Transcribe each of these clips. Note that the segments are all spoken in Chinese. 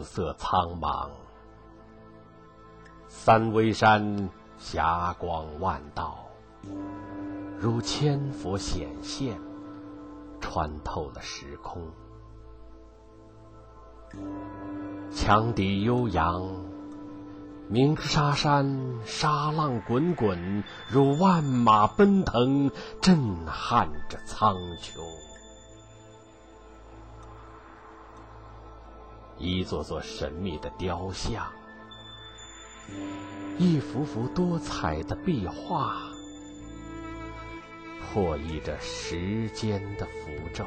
暮色苍茫，三危山霞光万道，如千佛显现，穿透了时空。羌笛悠扬，鸣沙山，沙浪滚滚，如万马奔腾，震撼着苍穹。一座座神秘的雕像，一幅幅多彩的壁画，破译着时间的符咒，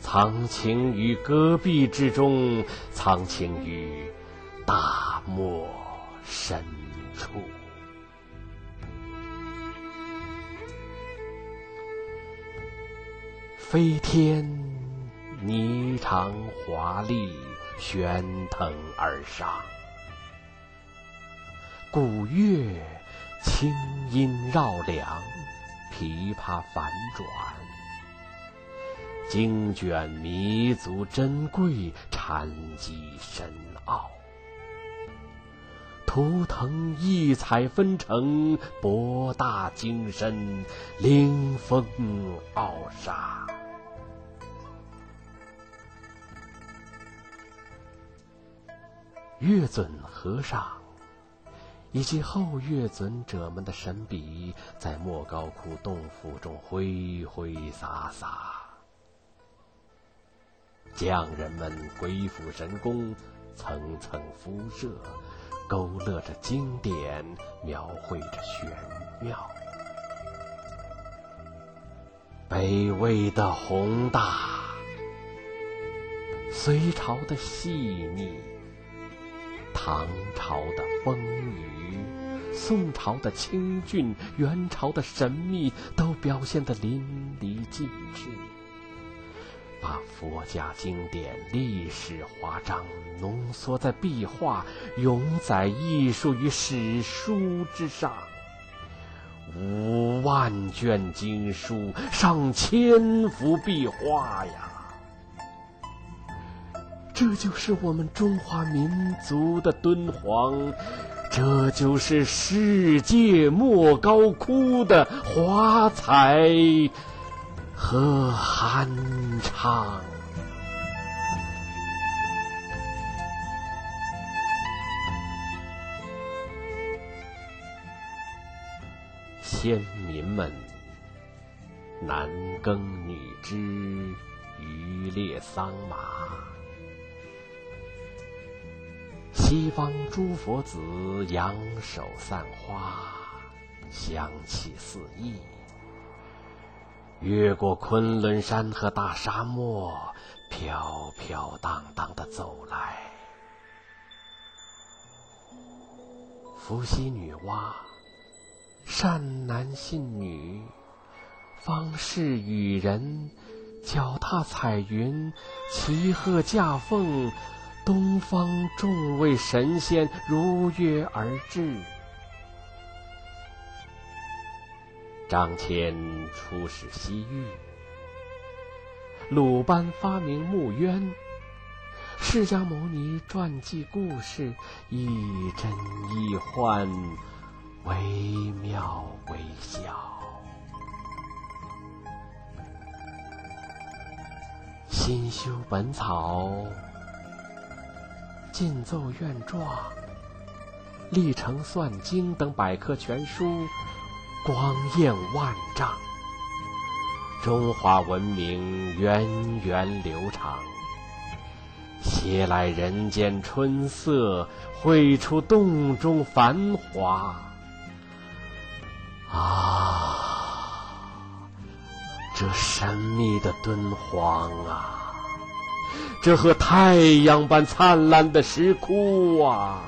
藏情于戈壁之中，藏情于大漠深处。飞天。霓裳华丽，喧腾而上；古乐清音绕梁，琵琶反转。经卷弥足珍贵，禅机深奥。图腾异彩纷呈，博大精深，凌风傲沙。月尊和尚以及后月尊者们的神笔，在莫高窟洞府中挥挥洒洒，匠人们鬼斧神工，层层敷设，勾勒着经典，描绘着玄妙。北魏的宏大，隋朝的细腻。唐朝的风雨，宋朝的清俊，元朝的神秘，都表现得淋漓尽致，把佛家经典历史华章浓缩在壁画，永载艺术于史书之上。五万卷经书，上千幅壁画呀！这就是我们中华民族的敦煌，这就是世界莫高窟的华彩和酣畅。先民们男耕女织，渔猎桑麻。西方诸佛子扬手散花，香气四溢。越过昆仑山和大沙漠，飘飘荡荡的走来。伏羲女娲，善男信女，方士与人，脚踏彩云，骑鹤驾凤。东方众位神仙如约而至。张骞出使西域，鲁班发明木鸢，释迦牟尼传记故事，亦真亦幻，惟妙惟肖。新修本草。进奏院状、历程算经等百科全书，光艳万丈。中华文明源远流长，携来人间春色，绘出洞中繁华。啊，这神秘的敦煌啊！这和太阳般灿烂的石窟啊，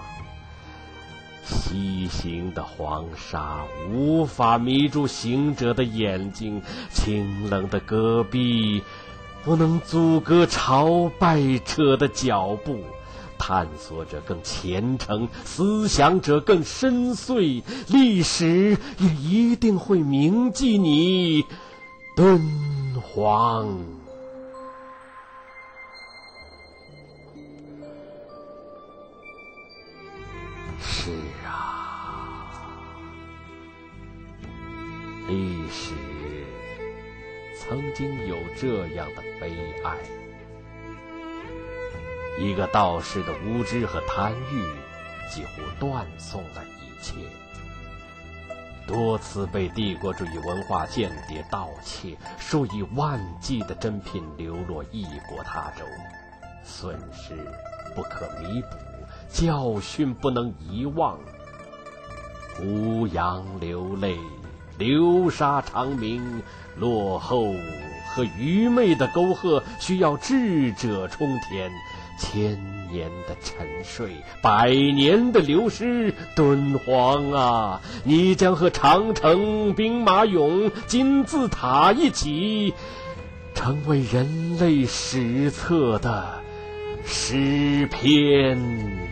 西行的黄沙无法迷住行者的眼睛，清冷的戈壁不能阻隔朝拜者的脚步。探索者更虔诚，思想者更深邃，历史也一定会铭记你，敦煌。是啊历史曾经有这样的悲哀一个道士的无知和贪欲几乎断送了一切多次被帝国主义文化间谍盗窃数以万计的珍品流落异国他州损失不可弥补。教训不能遗忘。胡杨流泪，流沙长鸣，落后和愚昧的沟壑需要智者冲填。千年的沉睡，百年的流失，敦煌啊，你将和长城、兵马俑、金字塔一起，成为人类史册的诗篇。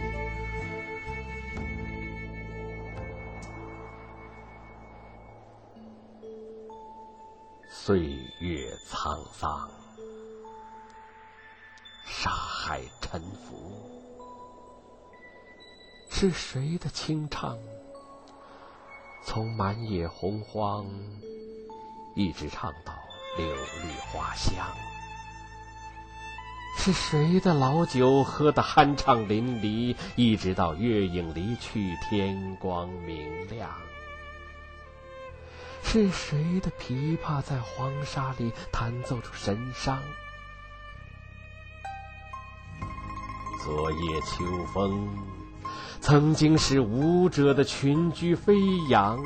岁月沧桑，沙海沉浮，是谁的清唱？从满野洪荒，一直唱到柳绿花香。是谁的老酒喝得酣畅淋漓，一直到月影离去，天光明亮。是谁的琵琶在黄沙里弹奏出神伤？昨夜秋风，曾经是舞者的群居飞扬；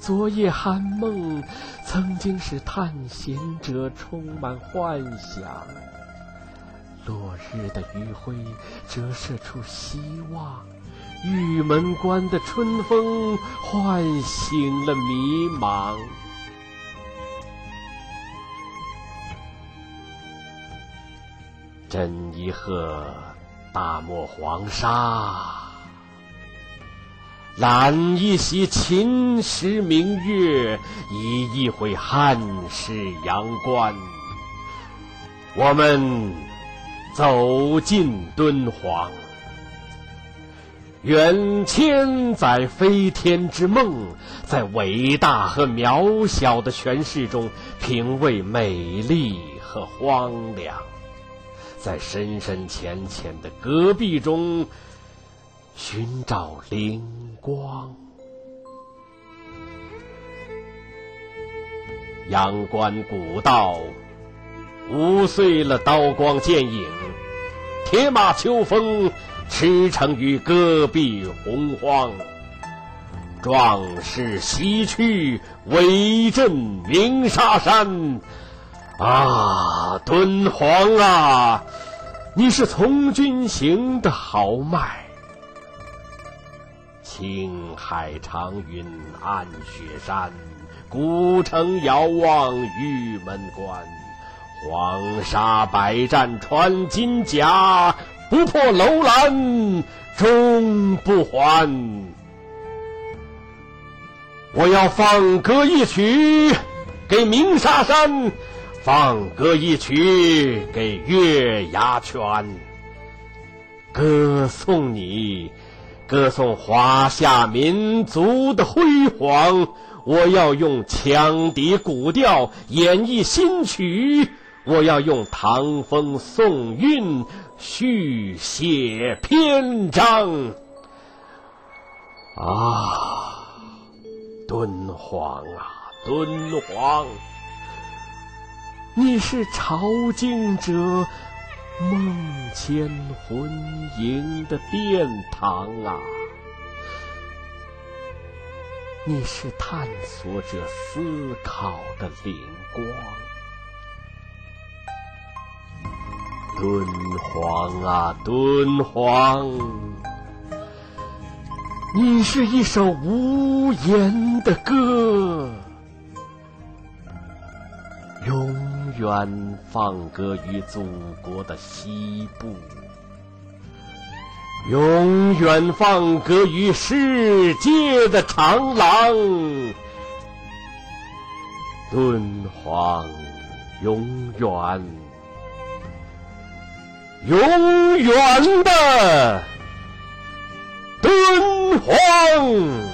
昨夜寒梦，曾经是探险者充满幻想。落日的余晖，折射出希望。玉门关的春风唤醒了迷茫，斟一鹤大漠黄沙，揽一袭秦时明月，以一回汉室阳关。我们走进敦煌。远千载飞天之梦，在伟大和渺小的诠释中品味美丽和荒凉，在深深浅浅的戈壁中寻找灵光。阳关古道无碎了刀光剑影，铁马秋风。驰骋于戈壁洪荒，壮士西去，威震鸣沙山。啊，敦煌啊，你是从军行的豪迈。青海长云暗雪山，古城遥望玉门关。黄沙百战穿金甲。不破楼兰终不还。我要放歌一曲给鸣沙山，放歌一曲给月牙泉，歌颂你，歌颂华夏民族的辉煌。我要用羌笛古调演绎新曲，我要用唐风宋韵。续写篇章啊，敦煌啊，敦煌，你是朝觐者梦牵魂萦的殿堂啊，你是探索者思考的灵光。敦煌啊，敦煌，你是一首无言的歌，永远放歌于祖国的西部，永远放歌于世界的长廊。敦煌，永远。永远的敦煌。